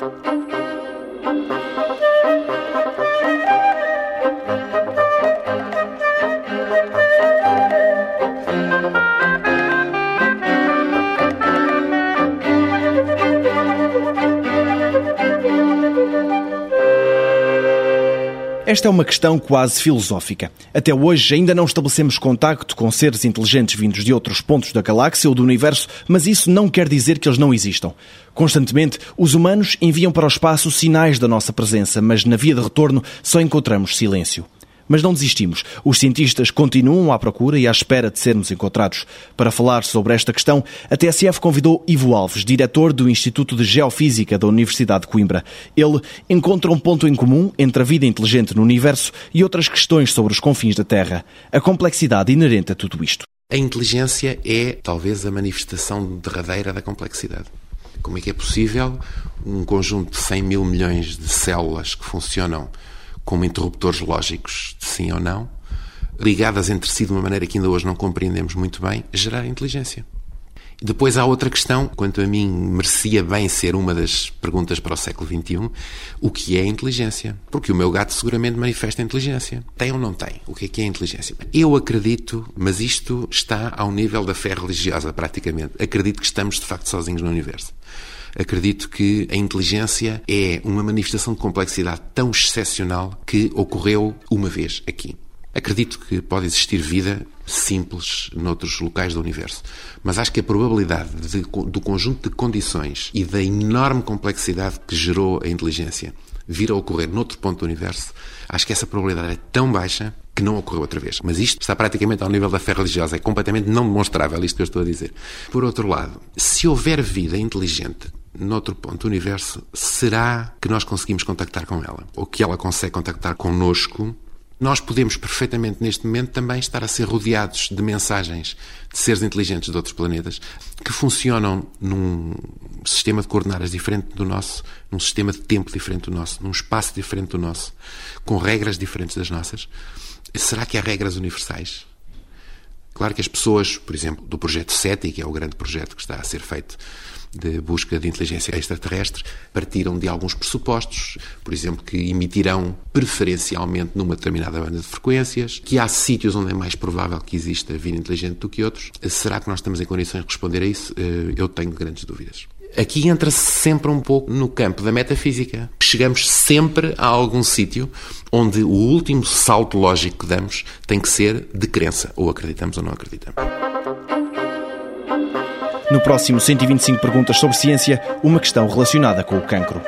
Thank you. Esta é uma questão quase filosófica. Até hoje ainda não estabelecemos contacto com seres inteligentes vindos de outros pontos da galáxia ou do universo, mas isso não quer dizer que eles não existam. Constantemente, os humanos enviam para o espaço sinais da nossa presença, mas na via de retorno só encontramos silêncio. Mas não desistimos. Os cientistas continuam à procura e à espera de sermos encontrados. Para falar sobre esta questão, a TSF convidou Ivo Alves, diretor do Instituto de Geofísica da Universidade de Coimbra. Ele encontra um ponto em comum entre a vida inteligente no universo e outras questões sobre os confins da Terra. A complexidade inerente a tudo isto. A inteligência é talvez a manifestação derradeira da complexidade. Como é que é possível um conjunto de 100 mil milhões de células que funcionam como interruptores lógicos de sim ou não, ligadas entre si de uma maneira que ainda hoje não compreendemos muito bem, gerar inteligência. Depois há outra questão, quanto a mim merecia bem ser uma das perguntas para o século XXI, o que é inteligência? Porque o meu gato seguramente manifesta inteligência. Tem ou não tem? O que é que é inteligência? Eu acredito, mas isto está ao nível da fé religiosa praticamente. Acredito que estamos de facto sozinhos no universo acredito que a inteligência é uma manifestação de complexidade tão excepcional que ocorreu uma vez aqui. Acredito que pode existir vida simples noutros locais do universo, mas acho que a probabilidade de, do conjunto de condições e da enorme complexidade que gerou a inteligência vir a ocorrer noutro ponto do universo, acho que essa probabilidade é tão baixa que não ocorreu outra vez. Mas isto está praticamente ao nível da fé religiosa, é completamente não demonstrável isto que eu estou a dizer. Por outro lado, se houver vida inteligente noutro ponto do universo, será que nós conseguimos contactar com ela? Ou que ela consegue contactar connosco? Nós podemos perfeitamente, neste momento, também estar a ser rodeados de mensagens de seres inteligentes de outros planetas que funcionam num sistema de coordenadas diferente do nosso, num sistema de tempo diferente do nosso, num espaço diferente do nosso, com regras diferentes das nossas. Será que há regras universais? Claro que as pessoas, por exemplo, do projeto SETI, que é o grande projeto que está a ser feito de busca de inteligência extraterrestre partiram de alguns pressupostos, por exemplo, que emitirão preferencialmente numa determinada banda de frequências, que há sítios onde é mais provável que exista vida inteligente do que outros. Será que nós estamos em condições de responder a isso? Eh, eu tenho grandes dúvidas. Aqui entra-se sempre um pouco no campo da metafísica. Chegamos sempre a algum sítio onde o último salto lógico que damos tem que ser de crença, ou acreditamos ou não acreditamos. No próximo 125 perguntas sobre ciência, uma questão relacionada com o cancro.